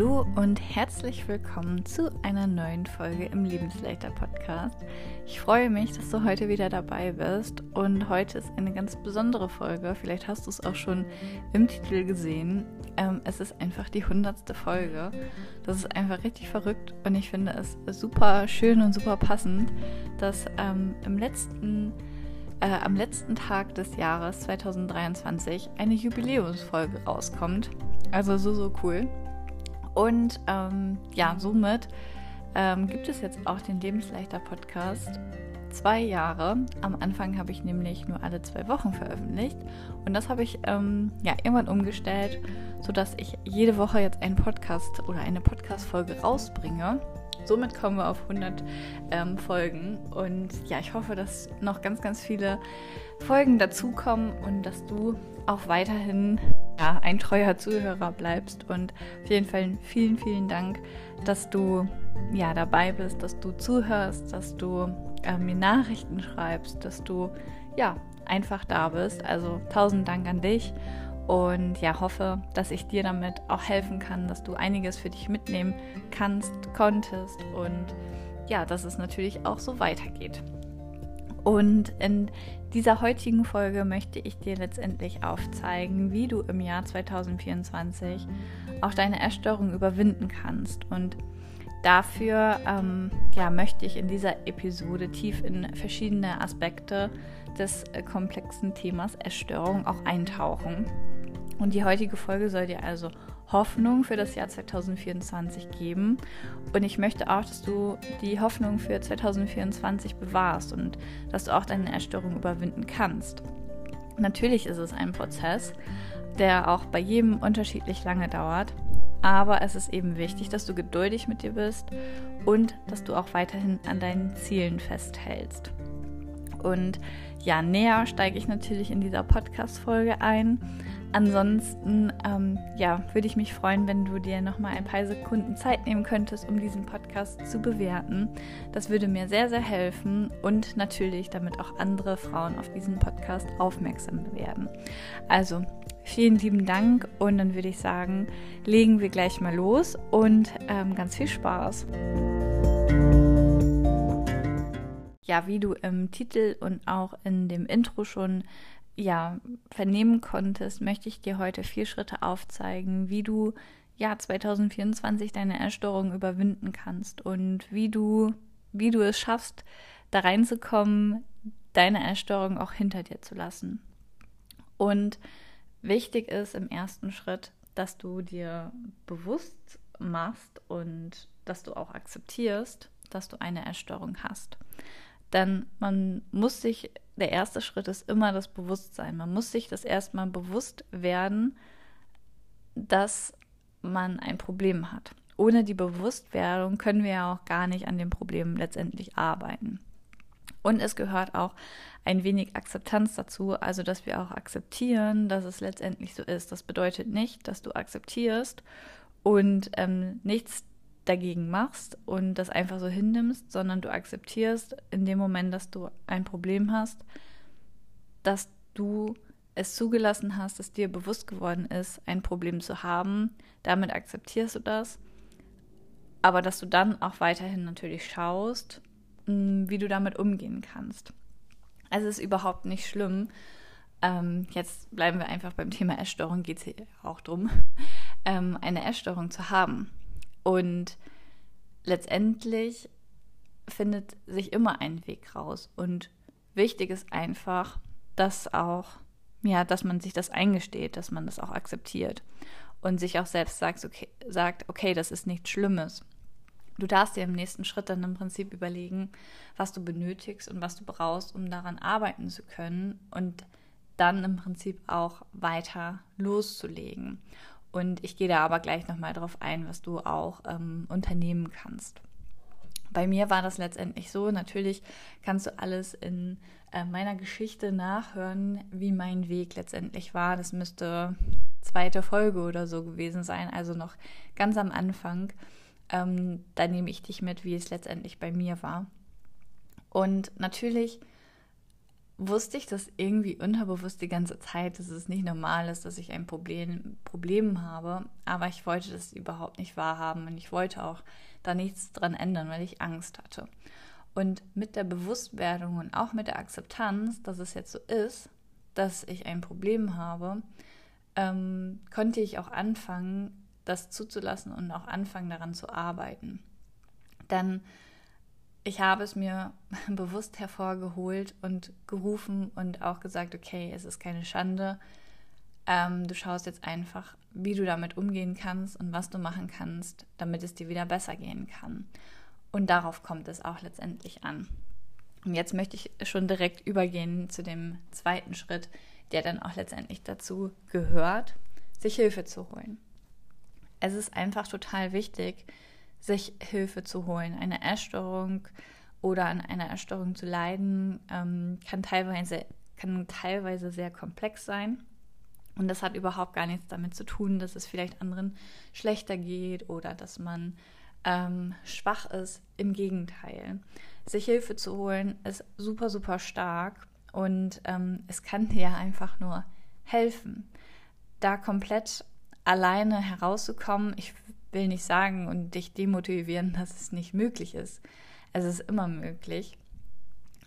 Hallo und herzlich willkommen zu einer neuen Folge im Lebensleiter Podcast. Ich freue mich, dass du heute wieder dabei bist und heute ist eine ganz besondere Folge. Vielleicht hast du es auch schon im Titel gesehen. Ähm, es ist einfach die hundertste Folge. Das ist einfach richtig verrückt und ich finde es super schön und super passend, dass ähm, im letzten äh, am letzten Tag des Jahres 2023 eine Jubiläumsfolge rauskommt. Also so, so cool. Und ähm, ja, somit ähm, gibt es jetzt auch den Lebensleichter-Podcast. Zwei Jahre. Am Anfang habe ich nämlich nur alle zwei Wochen veröffentlicht. Und das habe ich ähm, ja irgendwann umgestellt, sodass ich jede Woche jetzt einen Podcast oder eine Podcast-Folge rausbringe. Somit kommen wir auf 100 ähm, Folgen. Und ja, ich hoffe, dass noch ganz, ganz viele Folgen dazukommen und dass du auch weiterhin ja, ein treuer Zuhörer bleibst. Und auf jeden Fall vielen, vielen Dank, dass du ja dabei bist, dass du zuhörst, dass du äh, mir Nachrichten schreibst, dass du ja einfach da bist. Also tausend Dank an dich und ja, hoffe, dass ich dir damit auch helfen kann, dass du einiges für dich mitnehmen kannst, konntest und ja, dass es natürlich auch so weitergeht. Und in dieser heutigen Folge möchte ich dir letztendlich aufzeigen, wie du im Jahr 2024 auch deine Essstörung überwinden kannst. Und dafür ähm, ja, möchte ich in dieser Episode tief in verschiedene Aspekte des äh, komplexen Themas Essstörung auch eintauchen. Und die heutige Folge soll dir also Hoffnung für das Jahr 2024 geben. Und ich möchte auch, dass du die Hoffnung für 2024 bewahrst und dass du auch deine Erstörung überwinden kannst. Natürlich ist es ein Prozess, der auch bei jedem unterschiedlich lange dauert. Aber es ist eben wichtig, dass du geduldig mit dir bist und dass du auch weiterhin an deinen Zielen festhältst. Und ja, näher steige ich natürlich in dieser Podcast-Folge ein. Ansonsten ähm, ja, würde ich mich freuen, wenn du dir noch mal ein paar Sekunden Zeit nehmen könntest, um diesen Podcast zu bewerten. Das würde mir sehr, sehr helfen und natürlich, damit auch andere Frauen auf diesen Podcast aufmerksam werden. Also vielen lieben Dank und dann würde ich sagen, legen wir gleich mal los und ähm, ganz viel Spaß. Ja, wie du im Titel und auch in dem Intro schon ja, vernehmen konntest, möchte ich dir heute vier Schritte aufzeigen, wie du ja 2024 deine Erstörung überwinden kannst und wie du, wie du es schaffst, da reinzukommen, deine Erstörung auch hinter dir zu lassen. Und wichtig ist im ersten Schritt, dass du dir bewusst machst und dass du auch akzeptierst, dass du eine Erstörung hast. Denn man muss sich der erste Schritt ist immer das Bewusstsein. Man muss sich das erstmal bewusst werden, dass man ein Problem hat. Ohne die Bewusstwerdung können wir ja auch gar nicht an dem Problem letztendlich arbeiten. Und es gehört auch ein wenig Akzeptanz dazu, also dass wir auch akzeptieren, dass es letztendlich so ist. Das bedeutet nicht, dass du akzeptierst und ähm, nichts dagegen machst und das einfach so hinnimmst, sondern du akzeptierst in dem Moment, dass du ein Problem hast, dass du es zugelassen hast, dass dir bewusst geworden ist, ein Problem zu haben. Damit akzeptierst du das. Aber dass du dann auch weiterhin natürlich schaust, hm, wie du damit umgehen kannst. Also es ist überhaupt nicht schlimm. Ähm, jetzt bleiben wir einfach beim Thema Essstörung, geht es hier auch darum, ähm, eine Essstörung zu haben. Und letztendlich findet sich immer ein Weg raus. Und wichtig ist einfach, dass auch, ja, dass man sich das eingesteht, dass man das auch akzeptiert und sich auch selbst sagt, okay, sagt, okay, das ist nichts Schlimmes. Du darfst dir im nächsten Schritt dann im Prinzip überlegen, was du benötigst und was du brauchst, um daran arbeiten zu können und dann im Prinzip auch weiter loszulegen. Und ich gehe da aber gleich nochmal drauf ein, was du auch ähm, unternehmen kannst. Bei mir war das letztendlich so. Natürlich kannst du alles in äh, meiner Geschichte nachhören, wie mein Weg letztendlich war. Das müsste zweite Folge oder so gewesen sein, also noch ganz am Anfang. Ähm, da nehme ich dich mit, wie es letztendlich bei mir war. Und natürlich wusste ich das irgendwie unterbewusst die ganze Zeit, dass es nicht normal ist, dass ich ein Problem, Problem habe. Aber ich wollte das überhaupt nicht wahrhaben und ich wollte auch da nichts dran ändern, weil ich Angst hatte. Und mit der Bewusstwerdung und auch mit der Akzeptanz, dass es jetzt so ist, dass ich ein Problem habe, ähm, konnte ich auch anfangen, das zuzulassen und auch anfangen, daran zu arbeiten. Denn ich habe es mir bewusst hervorgeholt und gerufen und auch gesagt, okay, es ist keine Schande. Ähm, du schaust jetzt einfach, wie du damit umgehen kannst und was du machen kannst, damit es dir wieder besser gehen kann. Und darauf kommt es auch letztendlich an. Und jetzt möchte ich schon direkt übergehen zu dem zweiten Schritt, der dann auch letztendlich dazu gehört, sich Hilfe zu holen. Es ist einfach total wichtig, sich Hilfe zu holen. Eine Essstörung oder an einer Essstörung zu leiden, ähm, kann, teilweise, kann teilweise sehr komplex sein. Und das hat überhaupt gar nichts damit zu tun, dass es vielleicht anderen schlechter geht oder dass man ähm, schwach ist. Im Gegenteil. Sich Hilfe zu holen ist super, super stark und ähm, es kann dir einfach nur helfen, da komplett alleine herauszukommen. Ich will nicht sagen und dich demotivieren, dass es nicht möglich ist. Es ist immer möglich.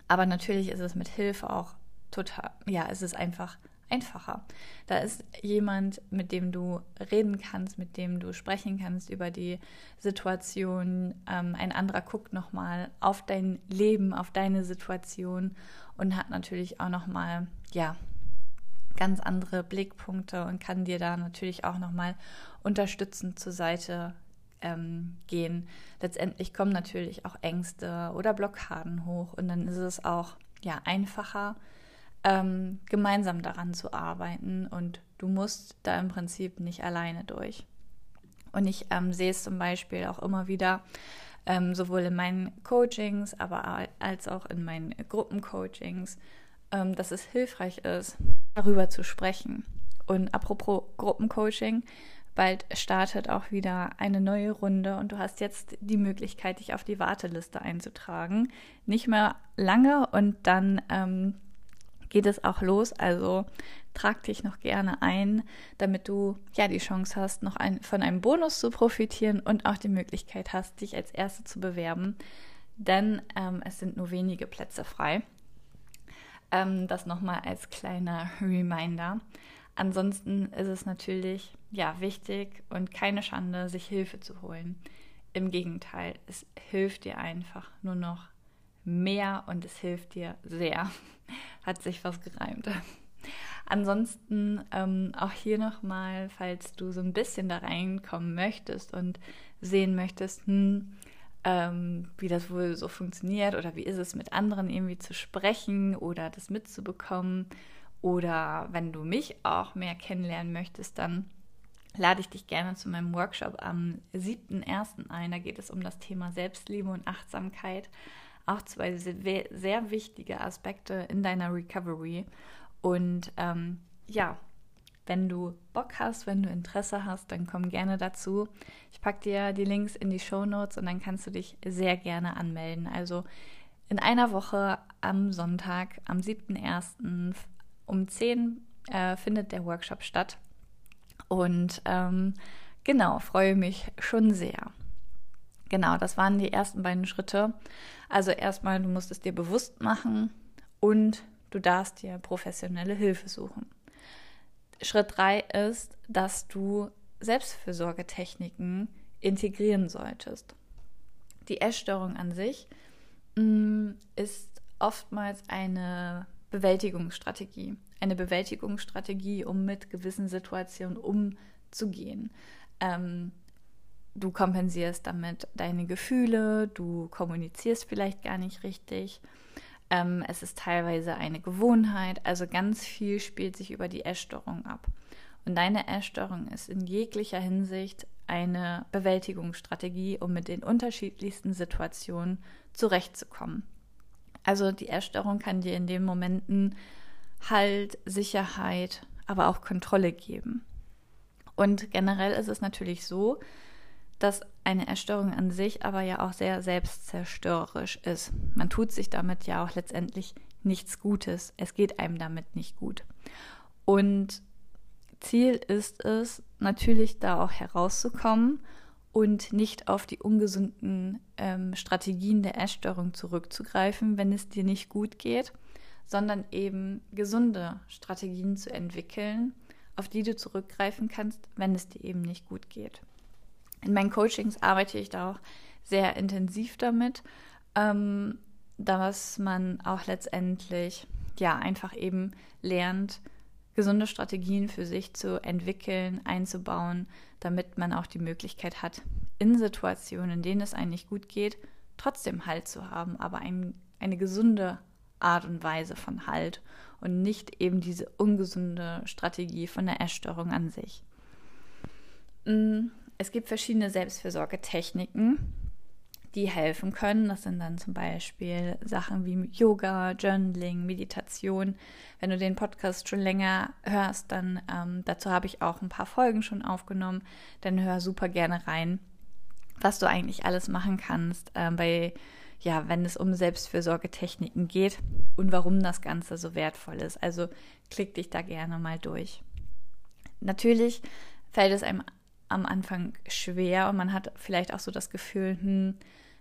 Aber natürlich ist es mit Hilfe auch total, ja, es ist einfach einfacher. Da ist jemand, mit dem du reden kannst, mit dem du sprechen kannst über die Situation. Ähm, ein anderer guckt nochmal auf dein Leben, auf deine Situation und hat natürlich auch nochmal, ja, ganz andere Blickpunkte und kann dir da natürlich auch nochmal unterstützend zur Seite ähm, gehen. Letztendlich kommen natürlich auch Ängste oder Blockaden hoch und dann ist es auch ja einfacher, ähm, gemeinsam daran zu arbeiten und du musst da im Prinzip nicht alleine durch. Und ich ähm, sehe es zum Beispiel auch immer wieder, ähm, sowohl in meinen Coachings, aber als auch in meinen Gruppencoachings, dass es hilfreich ist, darüber zu sprechen. Und apropos Gruppencoaching, bald startet auch wieder eine neue Runde und du hast jetzt die Möglichkeit, dich auf die Warteliste einzutragen. Nicht mehr lange und dann ähm, geht es auch los. Also trag dich noch gerne ein, damit du ja die Chance hast, noch ein, von einem Bonus zu profitieren und auch die Möglichkeit hast, dich als Erste zu bewerben. Denn ähm, es sind nur wenige Plätze frei. Ähm, das nochmal als kleiner Reminder. Ansonsten ist es natürlich ja wichtig und keine Schande, sich Hilfe zu holen. Im Gegenteil, es hilft dir einfach nur noch mehr und es hilft dir sehr. Hat sich was gereimt. Ansonsten ähm, auch hier nochmal, falls du so ein bisschen da reinkommen möchtest und sehen möchtest, hm, ähm, wie das wohl so funktioniert oder wie ist es mit anderen irgendwie zu sprechen oder das mitzubekommen oder wenn du mich auch mehr kennenlernen möchtest, dann lade ich dich gerne zu meinem Workshop am 7.1. ein. Da geht es um das Thema Selbstliebe und Achtsamkeit auch zwei sehr wichtige Aspekte in deiner Recovery. Und ähm, ja, wenn du Bock hast, wenn du Interesse hast, dann komm gerne dazu. Ich packe dir die Links in die Show Notes und dann kannst du dich sehr gerne anmelden. Also in einer Woche am Sonntag, am 7.1. um 10 äh, findet der Workshop statt. Und ähm, genau, freue mich schon sehr. Genau, das waren die ersten beiden Schritte. Also erstmal, du musst es dir bewusst machen und du darfst dir professionelle Hilfe suchen. Schritt drei ist, dass du Selbstfürsorgetechniken integrieren solltest. Die Essstörung an sich mh, mm, ist oftmals eine Bewältigungsstrategie. Eine Bewältigungsstrategie, um mit gewissen Situationen umzugehen. Ähm, du kompensierst damit deine Gefühle, du kommunizierst vielleicht gar nicht richtig. Ähm, es ist teilweise eine Gewohnheit, also ganz viel spielt sich über die Essstörung ab. Und deine Essstörung ist in jeglicher Hinsicht eine Bewältigungsstrategie, um mit den unterschiedlichsten Situationen zurechtzukommen. Also die Essstörung kann dir in den Momenten Halt, Sicherheit, aber auch Kontrolle geben. Und generell ist es natürlich so, dass eine Erstörung an sich aber ja auch sehr selbstzerstörerisch ist. Man tut sich damit ja auch letztendlich nichts Gutes. Es geht einem damit nicht gut. Und Ziel ist es, natürlich da auch herauszukommen und nicht auf die ungesunden ähm, Strategien der Essstörung zurückzugreifen, wenn es dir nicht gut geht, sondern eben gesunde Strategien zu entwickeln, auf die du zurückgreifen kannst, wenn es dir eben nicht gut geht. In meinen Coachings arbeite ich da auch sehr intensiv damit, ähm, dass man auch letztendlich ja einfach eben lernt, gesunde Strategien für sich zu entwickeln, einzubauen, damit man auch die Möglichkeit hat, in Situationen, in denen es eigentlich gut geht, trotzdem Halt zu haben, aber ein, eine gesunde Art und Weise von Halt und nicht eben diese ungesunde Strategie von der Essstörung an sich. Es gibt verschiedene Selbstfürsorgetechniken, die helfen können. Das sind dann zum Beispiel Sachen wie Yoga, Journaling, Meditation. Wenn du den Podcast schon länger hörst, dann ähm, dazu habe ich auch ein paar Folgen schon aufgenommen. Dann hör super gerne rein, was du eigentlich alles machen kannst ähm, bei ja, wenn es um Selbstfürsorgetechniken geht und warum das Ganze so wertvoll ist. Also klick dich da gerne mal durch. Natürlich fällt es einem am Anfang schwer und man hat vielleicht auch so das Gefühl, hm,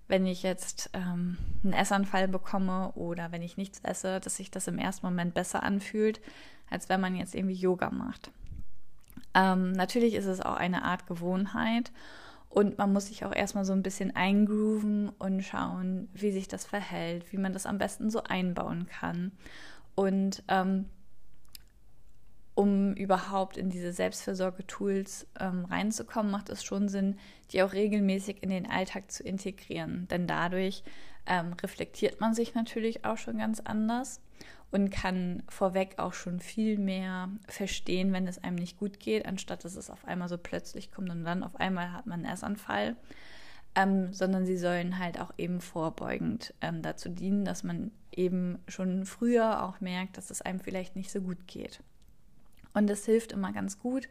wenn ich jetzt ähm, einen Essanfall bekomme oder wenn ich nichts esse, dass sich das im ersten Moment besser anfühlt, als wenn man jetzt irgendwie Yoga macht. Ähm, natürlich ist es auch eine Art Gewohnheit und man muss sich auch erstmal so ein bisschen eingrooven und schauen, wie sich das verhält, wie man das am besten so einbauen kann. Und ähm, um überhaupt in diese Selbstversorge-Tools ähm, reinzukommen, macht es schon Sinn, die auch regelmäßig in den Alltag zu integrieren. Denn dadurch ähm, reflektiert man sich natürlich auch schon ganz anders und kann vorweg auch schon viel mehr verstehen, wenn es einem nicht gut geht, anstatt dass es auf einmal so plötzlich kommt und dann auf einmal hat man einen Essanfall. Ähm, sondern sie sollen halt auch eben vorbeugend ähm, dazu dienen, dass man eben schon früher auch merkt, dass es einem vielleicht nicht so gut geht. Und es hilft immer ganz gut,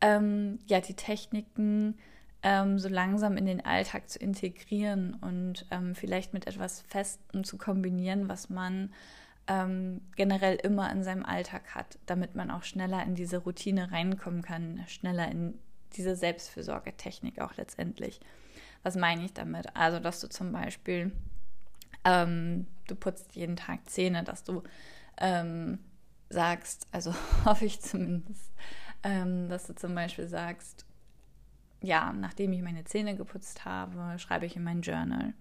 ähm, ja, die Techniken ähm, so langsam in den Alltag zu integrieren und ähm, vielleicht mit etwas Festem zu kombinieren, was man ähm, generell immer in seinem Alltag hat, damit man auch schneller in diese Routine reinkommen kann, schneller in diese Selbstfürsorgetechnik auch letztendlich. Was meine ich damit? Also, dass du zum Beispiel, ähm, du putzt jeden Tag Zähne, dass du ähm, sagst, also hoffe ich zumindest, ähm, dass du zum Beispiel sagst, ja, nachdem ich meine Zähne geputzt habe, schreibe ich in mein Journal.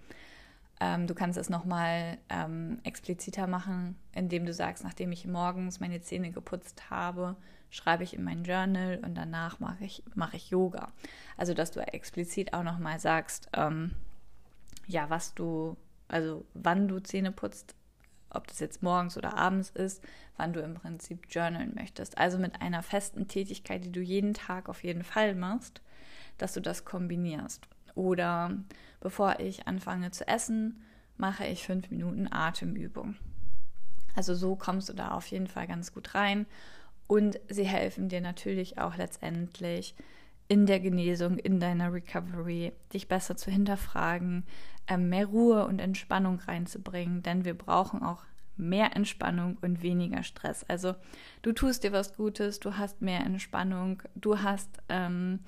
Ähm, du kannst es nochmal ähm, expliziter machen, indem du sagst, nachdem ich morgens meine Zähne geputzt habe, schreibe ich in mein Journal und danach mache ich, mache ich Yoga. Also, dass du explizit auch nochmal sagst, ähm, ja, was du, also wann du Zähne putzt, ob das jetzt morgens oder abends ist, wann du im Prinzip journalen möchtest. Also mit einer festen Tätigkeit, die du jeden Tag auf jeden Fall machst, dass du das kombinierst. Oder bevor ich anfange zu essen, mache ich fünf Minuten Atemübung. Also so kommst du da auf jeden Fall ganz gut rein. Und sie helfen dir natürlich auch letztendlich in der Genesung, in deiner Recovery, dich besser zu hinterfragen, ähm, mehr Ruhe und Entspannung reinzubringen, denn wir brauchen auch mehr Entspannung und weniger Stress. Also du tust dir was Gutes, du hast mehr Entspannung, du hast ähm,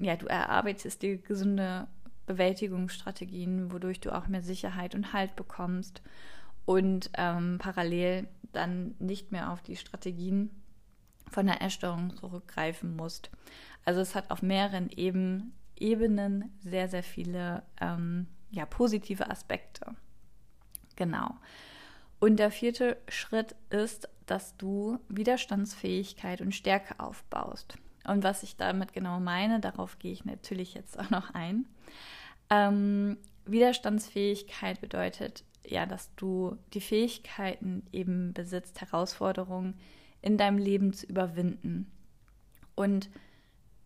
ja, du erarbeitest dir gesunde Bewältigungsstrategien, wodurch du auch mehr Sicherheit und Halt bekommst und ähm, parallel dann nicht mehr auf die Strategien von der Essstörung zurückgreifen musst. Also es hat auf mehreren Eben, Ebenen sehr, sehr viele ähm, ja, positive Aspekte. Genau. Und der vierte Schritt ist, dass du Widerstandsfähigkeit und Stärke aufbaust. Und was ich damit genau meine, darauf gehe ich natürlich jetzt auch noch ein. Ähm, Widerstandsfähigkeit bedeutet ja, dass du die Fähigkeiten eben besitzt, Herausforderungen in deinem Leben zu überwinden. Und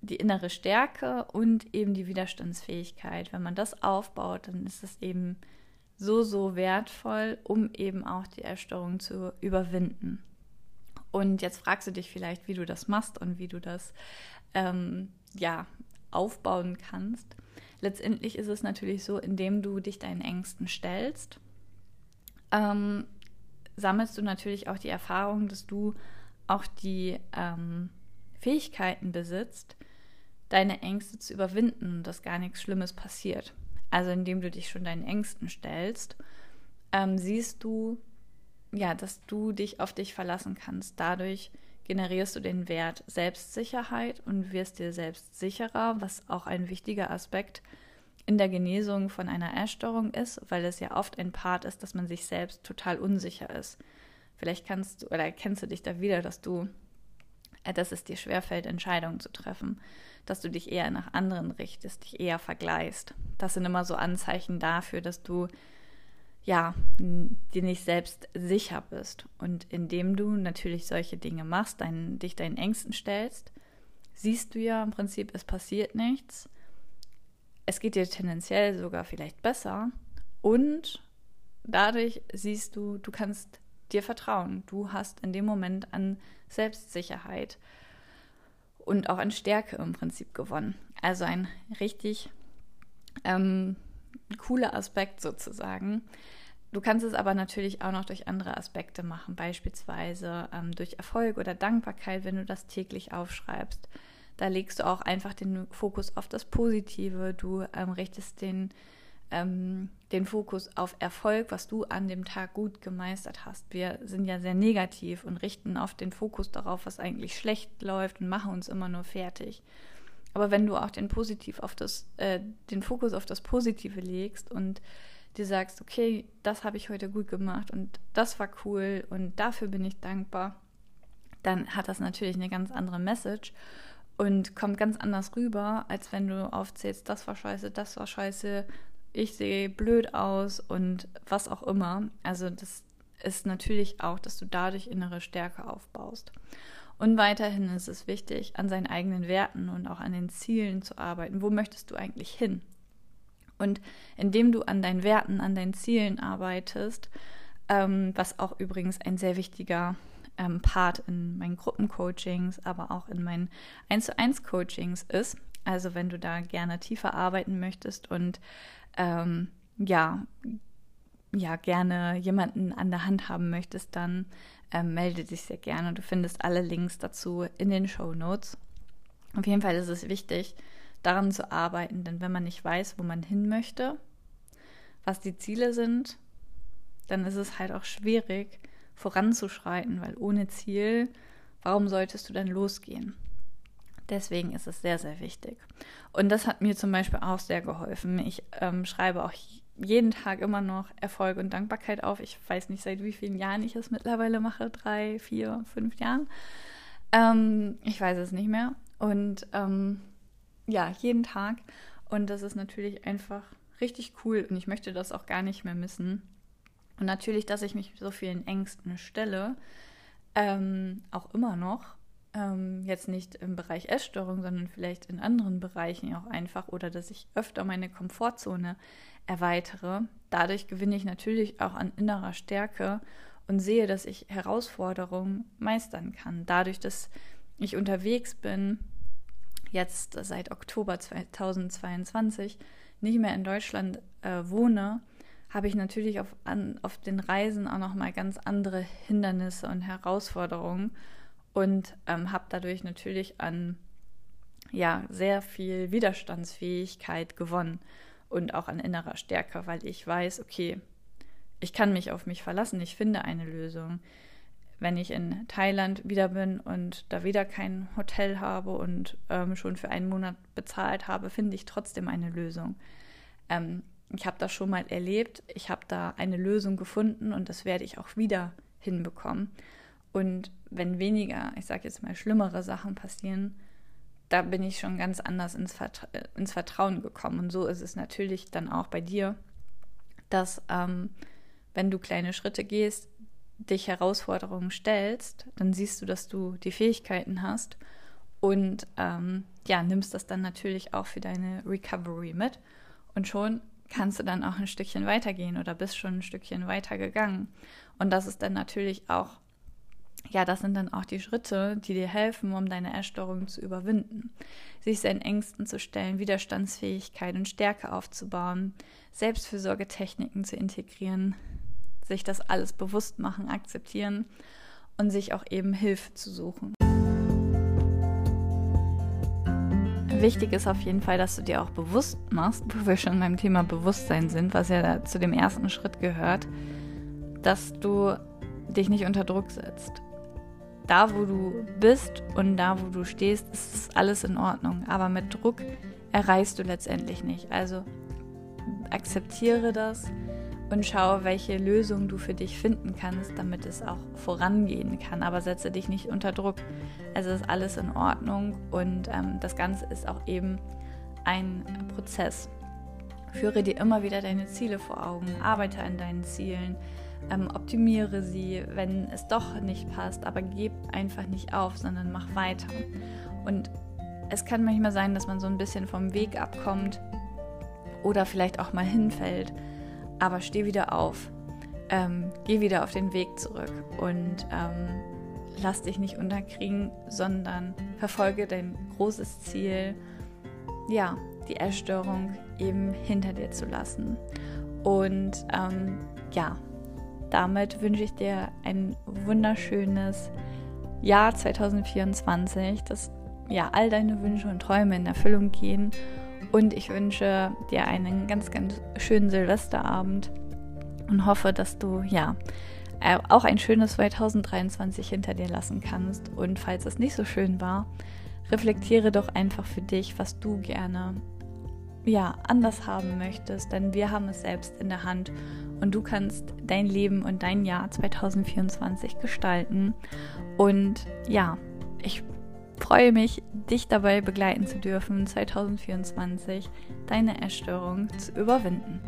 die innere Stärke und eben die Widerstandsfähigkeit. Wenn man das aufbaut, dann ist es eben so, so wertvoll, um eben auch die Erstörung zu überwinden. Und jetzt fragst du dich vielleicht, wie du das machst und wie du das ähm, ja aufbauen kannst. Letztendlich ist es natürlich so, indem du dich deinen Ängsten stellst. Ähm, sammelst du natürlich auch die Erfahrung, dass du auch die ähm, Fähigkeiten besitzt, deine Ängste zu überwinden dass gar nichts Schlimmes passiert. Also indem du dich schon deinen Ängsten stellst, ähm, siehst du, ja, dass du dich auf dich verlassen kannst. Dadurch generierst du den Wert Selbstsicherheit und wirst dir selbst sicherer, was auch ein wichtiger Aspekt in der Genesung von einer Essstörung ist, weil es ja oft ein Part ist, dass man sich selbst total unsicher ist. Vielleicht kannst du oder kennst du dich da wieder, dass du, äh, dass es dir schwerfällt, Entscheidungen zu treffen, dass du dich eher nach anderen richtest, dich eher vergleichst. Das sind immer so Anzeichen dafür, dass du ja, dir nicht selbst sicher bist. Und indem du natürlich solche Dinge machst, dein, dich deinen Ängsten stellst, siehst du ja im Prinzip, es passiert nichts. Es geht dir tendenziell sogar vielleicht besser. Und dadurch siehst du, du kannst dir vertrauen. Du hast in dem Moment an Selbstsicherheit und auch an Stärke im Prinzip gewonnen. Also ein richtig ähm, cooler Aspekt sozusagen. Du kannst es aber natürlich auch noch durch andere Aspekte machen, beispielsweise ähm, durch Erfolg oder Dankbarkeit, wenn du das täglich aufschreibst. Da legst du auch einfach den Fokus auf das Positive. Du ähm, richtest den, ähm, den Fokus auf Erfolg, was du an dem Tag gut gemeistert hast. Wir sind ja sehr negativ und richten oft den Fokus darauf, was eigentlich schlecht läuft und machen uns immer nur fertig. Aber wenn du auch den Positiv auf das, äh, den Fokus auf das Positive legst und dir sagst, okay, das habe ich heute gut gemacht und das war cool und dafür bin ich dankbar, dann hat das natürlich eine ganz andere Message und kommt ganz anders rüber, als wenn du aufzählst, das war scheiße, das war scheiße, ich sehe blöd aus und was auch immer. Also das ist natürlich auch, dass du dadurch innere Stärke aufbaust. Und weiterhin ist es wichtig, an seinen eigenen Werten und auch an den Zielen zu arbeiten. Wo möchtest du eigentlich hin? Und indem du an deinen Werten, an deinen Zielen arbeitest, ähm, was auch übrigens ein sehr wichtiger ähm, Part in meinen Gruppencoachings, aber auch in meinen 1 zu 1 Coachings ist. Also wenn du da gerne tiefer arbeiten möchtest und ähm, ja, ja, gerne jemanden an der Hand haben möchtest, dann ähm, melde dich sehr gerne. Du findest alle Links dazu in den Show Notes. Auf jeden Fall ist es wichtig, daran zu arbeiten, denn wenn man nicht weiß, wo man hin möchte, was die Ziele sind, dann ist es halt auch schwierig voranzuschreiten, weil ohne Ziel, warum solltest du denn losgehen? Deswegen ist es sehr, sehr wichtig. Und das hat mir zum Beispiel auch sehr geholfen. Ich ähm, schreibe auch jeden Tag immer noch Erfolg und Dankbarkeit auf. Ich weiß nicht, seit wie vielen Jahren ich es mittlerweile mache. Drei, vier, fünf Jahren. Ähm, ich weiß es nicht mehr. Und ähm, ja, jeden Tag. Und das ist natürlich einfach richtig cool. Und ich möchte das auch gar nicht mehr missen. Und natürlich, dass ich mich so vielen Ängsten stelle, ähm, auch immer noch. Ähm, jetzt nicht im Bereich Essstörung, sondern vielleicht in anderen Bereichen auch einfach. Oder dass ich öfter meine Komfortzone erweitere. Dadurch gewinne ich natürlich auch an innerer Stärke und sehe, dass ich Herausforderungen meistern kann. Dadurch, dass ich unterwegs bin, jetzt seit Oktober 2022 nicht mehr in Deutschland äh, wohne, habe ich natürlich auf, an, auf den Reisen auch noch mal ganz andere Hindernisse und Herausforderungen und ähm, habe dadurch natürlich an ja sehr viel Widerstandsfähigkeit gewonnen und auch an innerer Stärke, weil ich weiß, okay, ich kann mich auf mich verlassen, ich finde eine Lösung. Wenn ich in Thailand wieder bin und da wieder kein Hotel habe und ähm, schon für einen Monat bezahlt habe, finde ich trotzdem eine Lösung. Ähm, ich habe das schon mal erlebt, ich habe da eine Lösung gefunden und das werde ich auch wieder hinbekommen. Und wenn weniger, ich sage jetzt mal, schlimmere Sachen passieren, da bin ich schon ganz anders ins, Vertra ins Vertrauen gekommen. Und so ist es natürlich dann auch bei dir, dass ähm, wenn du kleine Schritte gehst, dich Herausforderungen stellst, dann siehst du, dass du die Fähigkeiten hast und ähm, ja, nimmst das dann natürlich auch für deine Recovery mit. Und schon kannst du dann auch ein Stückchen weitergehen oder bist schon ein Stückchen weiter gegangen. Und das ist dann natürlich auch ja, das sind dann auch die Schritte, die dir helfen, um deine Essstörung zu überwinden. Sich seinen Ängsten zu stellen, Widerstandsfähigkeit und Stärke aufzubauen, Selbstfürsorgetechniken zu integrieren, sich das alles bewusst machen, akzeptieren und sich auch eben Hilfe zu suchen. Wichtig ist auf jeden Fall, dass du dir auch bewusst machst, wo wir schon beim Thema Bewusstsein sind, was ja zu dem ersten Schritt gehört, dass du dich nicht unter Druck setzt. Da, wo du bist und da, wo du stehst, ist alles in Ordnung. Aber mit Druck erreichst du letztendlich nicht. Also akzeptiere das und schaue, welche Lösung du für dich finden kannst, damit es auch vorangehen kann. Aber setze dich nicht unter Druck. Also ist alles in Ordnung und ähm, das Ganze ist auch eben ein Prozess. Führe dir immer wieder deine Ziele vor Augen, arbeite an deinen Zielen, ähm, optimiere sie, wenn es doch nicht passt, aber gib einfach nicht auf, sondern mach weiter. Und es kann manchmal sein, dass man so ein bisschen vom Weg abkommt oder vielleicht auch mal hinfällt aber steh wieder auf, ähm, geh wieder auf den Weg zurück und ähm, lass dich nicht unterkriegen, sondern verfolge dein großes Ziel, ja, die Essstörung eben hinter dir zu lassen. Und ähm, ja, damit wünsche ich dir ein wunderschönes Jahr 2024, dass ja all deine Wünsche und Träume in Erfüllung gehen und ich wünsche dir einen ganz, ganz schönen Silvesterabend und hoffe, dass du ja äh, auch ein schönes 2023 hinter dir lassen kannst. Und falls es nicht so schön war, reflektiere doch einfach für dich, was du gerne ja, anders haben möchtest, denn wir haben es selbst in der Hand und du kannst dein Leben und dein Jahr 2024 gestalten. Und ja, ich freue mich, dich dabei begleiten zu dürfen, 2024 deine Essstörung zu überwinden.